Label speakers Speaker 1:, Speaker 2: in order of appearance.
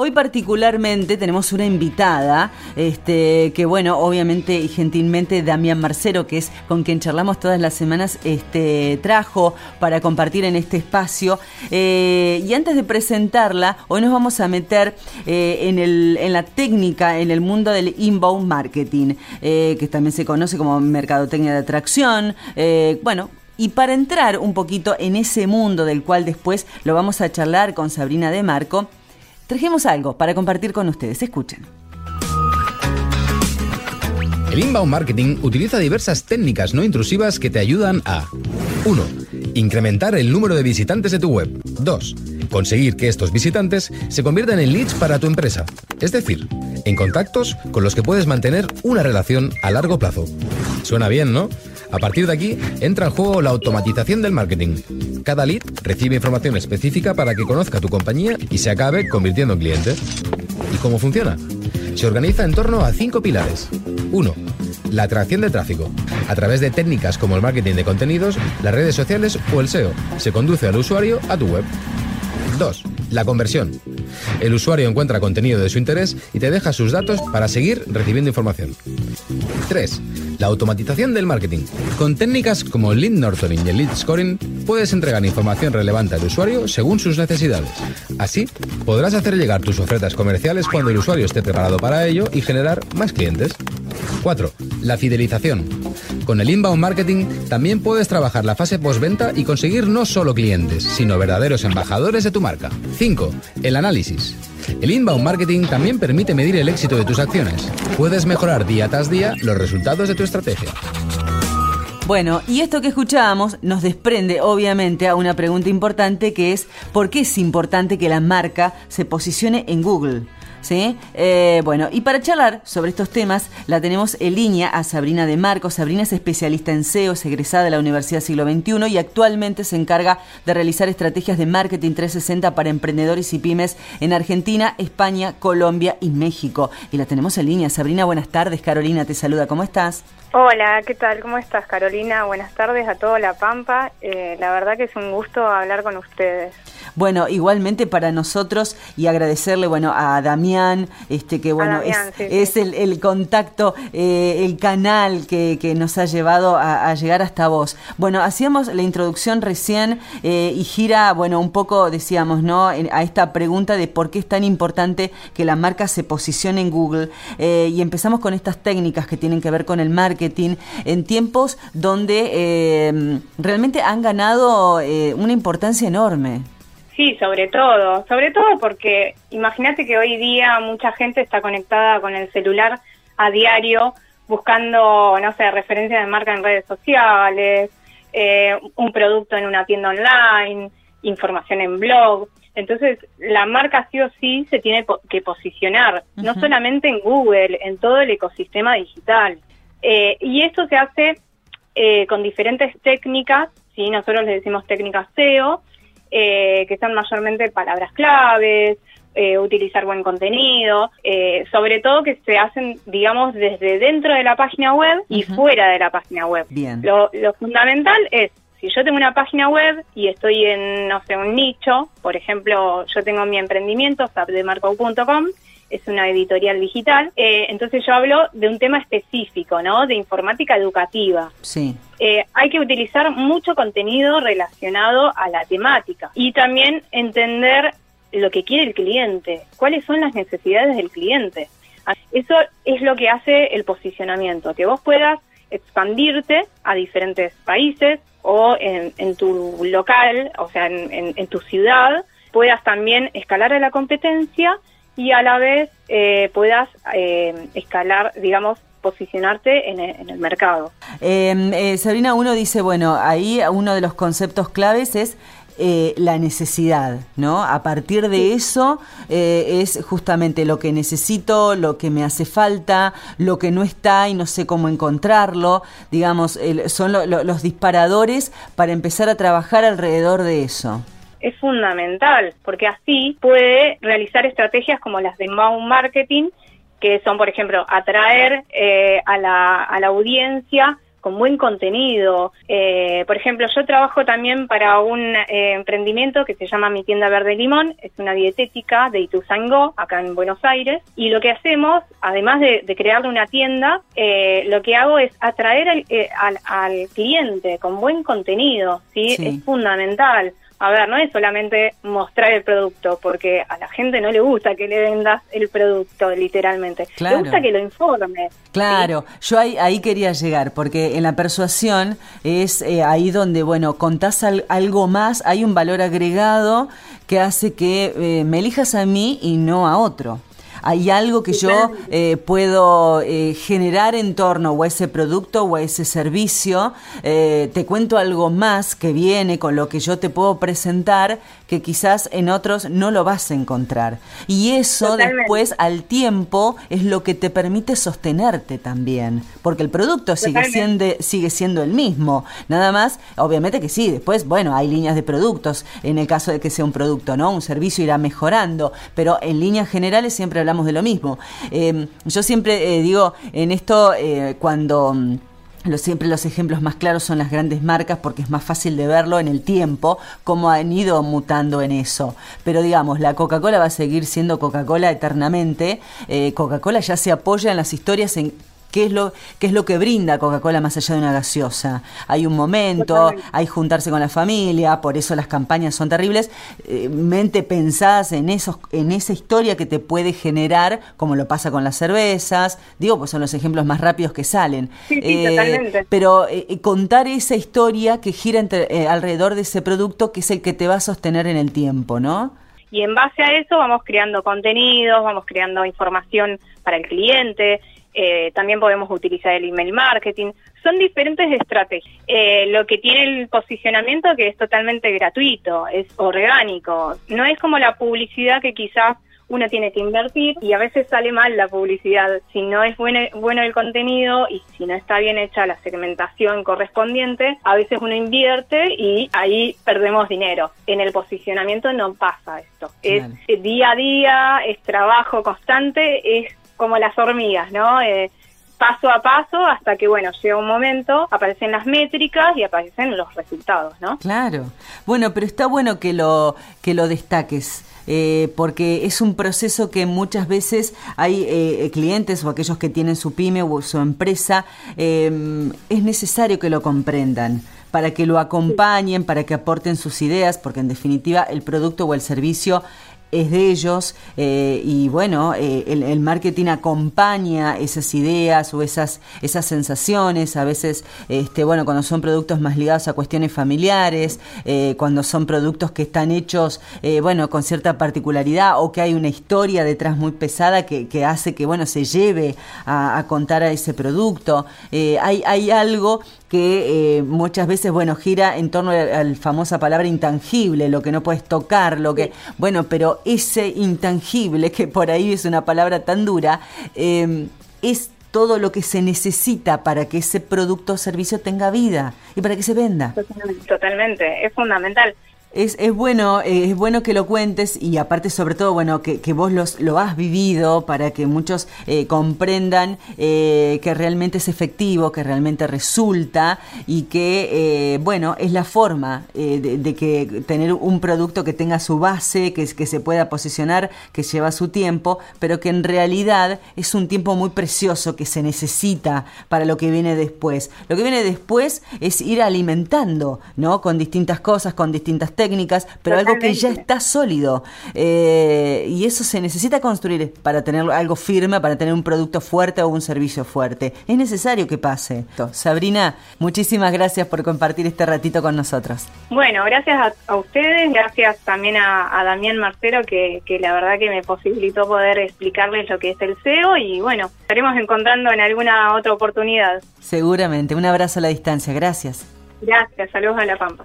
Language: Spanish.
Speaker 1: Hoy particularmente tenemos una invitada, este, que bueno, obviamente y gentilmente Damián Marcero, que es con quien charlamos todas las semanas, este, trajo para compartir en este espacio. Eh, y antes de presentarla, hoy nos vamos a meter eh, en, el, en la técnica, en el mundo del inbound marketing, eh, que también se conoce como mercadotecnia de atracción. bueno, y para entrar un poquito en ese mundo del cual después lo vamos a charlar con Sabrina de Marco, trajimos algo para compartir con ustedes. Escuchen.
Speaker 2: El inbound marketing utiliza diversas técnicas no intrusivas que te ayudan a 1. Incrementar el número de visitantes de tu web. 2. Conseguir que estos visitantes se conviertan en leads para tu empresa, es decir, en contactos con los que puedes mantener una relación a largo plazo. Suena bien, ¿no? A partir de aquí, entra en juego la automatización del marketing. Cada lead recibe información específica para que conozca tu compañía y se acabe convirtiendo en cliente. ¿Y cómo funciona? Se organiza en torno a cinco pilares. 1. La atracción de tráfico. A través de técnicas como el marketing de contenidos, las redes sociales o el SEO, se conduce al usuario a tu web. 2. La conversión. El usuario encuentra contenido de su interés y te deja sus datos para seguir recibiendo información. 3. La automatización del marketing. Con técnicas como lead nurturing y el lead scoring, puedes entregar información relevante al usuario según sus necesidades. Así, podrás hacer llegar tus ofertas comerciales cuando el usuario esté preparado para ello y generar más clientes. 4. La fidelización. Con el inbound marketing también puedes trabajar la fase postventa y conseguir no solo clientes, sino verdaderos embajadores de tu marca. 5. El análisis. El inbound marketing también permite medir el éxito de tus acciones. Puedes mejorar día tras día los resultados de tu estrategia.
Speaker 1: Bueno, y esto que escuchábamos nos desprende obviamente a una pregunta importante que es ¿por qué es importante que la marca se posicione en Google? ¿Sí? Eh, bueno, y para charlar sobre estos temas, la tenemos en línea a Sabrina de Marcos. Sabrina es especialista en SEO, es egresada de la Universidad Siglo XXI y actualmente se encarga de realizar estrategias de marketing 360 para emprendedores y pymes en Argentina, España, Colombia y México. Y la tenemos en línea. Sabrina, buenas tardes. Carolina te saluda. ¿Cómo estás?
Speaker 3: Hola, ¿qué tal? ¿Cómo estás, Carolina? Buenas tardes a toda La Pampa. Eh, la verdad que es un gusto hablar con ustedes.
Speaker 1: Bueno, igualmente para nosotros y agradecerle, bueno, a Damián, este que bueno, es, El, contacto, eh, el canal que, que, nos ha llevado a, llegar hasta vos. Bueno, hacíamos la introducción recién eh, y gira, bueno, un poco, decíamos, ¿no? a esta pregunta de por qué es tan importante que la marca se posicione en Google eh, y empezamos con estas técnicas que tienen que ver con el marketing en tiempos donde realmente han ganado una importancia enorme.
Speaker 3: Sí, sobre todo, sobre todo porque imagínate que hoy día mucha gente está conectada con el celular a diario buscando, no sé, referencias de marca en redes sociales, eh, un producto en una tienda online, información en blog. Entonces, la marca sí o sí se tiene que posicionar, no solamente en Google, en todo el ecosistema digital. Eh, y esto se hace eh, con diferentes técnicas, ¿sí? nosotros le decimos técnicas SEO, eh, que son mayormente palabras claves, eh, utilizar buen contenido, eh, sobre todo que se hacen, digamos, desde dentro de la página web y fuera de la página web.
Speaker 1: Bien.
Speaker 3: Lo, lo fundamental es, si yo tengo una página web y estoy en, no sé, un nicho, por ejemplo, yo tengo mi emprendimiento, zapdemarco.com, es una editorial digital. Eh, entonces yo hablo de un tema específico, ¿no? De informática educativa.
Speaker 1: Sí.
Speaker 3: Eh, hay que utilizar mucho contenido relacionado a la temática y también entender lo que quiere el cliente, cuáles son las necesidades del cliente. Eso es lo que hace el posicionamiento, que vos puedas expandirte a diferentes países o en, tu local, o sea, en, en tu ciudad, puedas también escalar a la competencia y a la vez eh, puedas eh, escalar, digamos, posicionarte en el, mercado.
Speaker 1: Em, eh, Sabrina, uno dice, bueno, ahí uno de los conceptos claves es la necesidad, ¿no? A partir de eso es justamente lo que necesito, lo que me hace falta, lo que no está y no sé cómo encontrarlo, digamos, son los disparadores para empezar a trabajar alrededor de eso
Speaker 3: es fundamental, porque así puede realizar estrategias como las de inbound marketing, que son, por ejemplo, atraer eh, a, la, a la audiencia con buen contenido. Eh, por ejemplo, yo trabajo también para un eh, emprendimiento que se llama Mi Tienda Verde Limón, es una dietética de Ituzaingó, acá en Buenos Aires, y lo que hacemos, además de, de crearle una tienda, eh, lo que hago es atraer al, al, al, cliente con buen contenido, ¿sí? sí. Es fundamental a ver, no es solamente mostrar el producto, porque a la gente no le gusta que le vendas el producto, literalmente. Claro. Le gusta que lo informe.
Speaker 1: Claro, ¿sí? yo ahí, ahí quería llegar, porque en la persuasión es eh, ahí donde, bueno, contás al, algo más, hay un valor agregado que hace que eh, me elijas a mí y no a otro hay algo que yo eh, puedo eh, generar en torno o a ese producto o a ese servicio, eh, te cuento algo más que viene con lo que yo te puedo presentar que quizás en otros no lo vas a encontrar. Y eso Totalmente. después al tiempo es lo que te permite sostenerte también, porque el producto sigue siendo, sigue siendo el mismo. Nada más, obviamente que sí, después, bueno, hay líneas de productos en el caso de que sea un producto, ¿no? Un servicio irá mejorando, pero en líneas generales siempre hablamos de lo mismo. Eh, yo siempre eh, digo, en esto, eh, cuando... Los, siempre los ejemplos más claros son las grandes marcas porque es más fácil de verlo en el tiempo, cómo han ido mutando en eso. Pero digamos, la Coca-Cola va a seguir siendo Coca-Cola eternamente. Coca-Cola ya se apoya en las historias en ¿Qué es, lo, ¿Qué es lo que brinda Coca-Cola más allá de una gaseosa? Hay un momento, Totalmente. hay juntarse con la familia, por eso las campañas son terribles, eh, mente pensadas en, esos, en esa historia que te puede generar, como lo pasa con las cervezas, digo, pues son los ejemplos más rápidos que salen.
Speaker 3: Sí, sí, eh, totalmente.
Speaker 1: Pero eh, contar esa historia que gira entre, eh, alrededor de ese producto que es el que te va a sostener en el tiempo, ¿no?
Speaker 3: Y en base a eso vamos creando contenidos, vamos creando información para el cliente, eh, también podemos utilizar el email marketing. Son diferentes estrategias. Eh, lo que tiene el posicionamiento que es totalmente gratuito, es orgánico. No es como la publicidad que quizás uno tiene que invertir y a veces sale mal la publicidad. Si no es bueno, bueno el contenido y si no está bien hecha la segmentación correspondiente, a veces uno invierte y ahí perdemos dinero. En el posicionamiento no pasa esto. Es día a día, es trabajo constante, es como las hormigas, ¿no? Eh, paso a paso hasta que, bueno, llega un momento, aparecen las métricas y aparecen los resultados, ¿no?
Speaker 1: Claro. Bueno, pero está bueno que lo, que lo destaques. Eh, porque es un proceso que muchas veces hay eh, clientes o aquellos que tienen su pyme o su empresa, eh, es necesario que lo comprendan para que lo acompañen, para que aporten sus ideas, porque en definitiva el producto o el servicio es de ellos eh, y bueno, eh, el, el, marketing acompaña esas ideas o esas, esas sensaciones, a veces, este, bueno, cuando son productos más ligados a cuestiones familiares, eh, cuando son productos que están hechos, bueno, con cierta particularidad o que hay una historia detrás muy pesada que, que hace que, bueno, se lleve a, a contar a ese producto. Hay, hay algo que eh, muchas veces, bueno, gira en torno a la famosa palabra intangible, lo que no puedes tocar, lo que, sí. bueno, pero ese intangible, que por ahí es una palabra tan dura, eh, es todo lo que se necesita para que ese producto o servicio tenga vida y para que se venda.
Speaker 3: Totalmente, es fundamental.
Speaker 1: Es, es bueno es bueno que lo cuentes y aparte sobre todo bueno que, que vos los, lo has vivido para que muchos eh, comprendan eh, que realmente es efectivo que realmente resulta y que eh, bueno es la forma eh, de, de, que tener un producto que tenga su base que, que se pueda posicionar que lleva su tiempo pero que en realidad es un tiempo muy precioso que se necesita para lo que viene después. Lo que viene después es ir alimentando no con distintas cosas con distintas técnicas, pero Totalmente. algo que ya está sólido. Eh, y eso se necesita construir para tener algo firme, para tener un producto fuerte o un servicio fuerte. Es necesario que pase. Sabrina, muchísimas gracias por compartir este ratito con nosotros.
Speaker 3: Bueno, gracias a, a ustedes, gracias también a, a Damián Marcero, que, que, la verdad que me posibilitó poder explicarles lo que es el SEO y bueno, estaremos encontrando en alguna otra oportunidad.
Speaker 1: Seguramente. Un abrazo a la distancia. Gracias.
Speaker 3: Gracias. Saludos a La Pampa.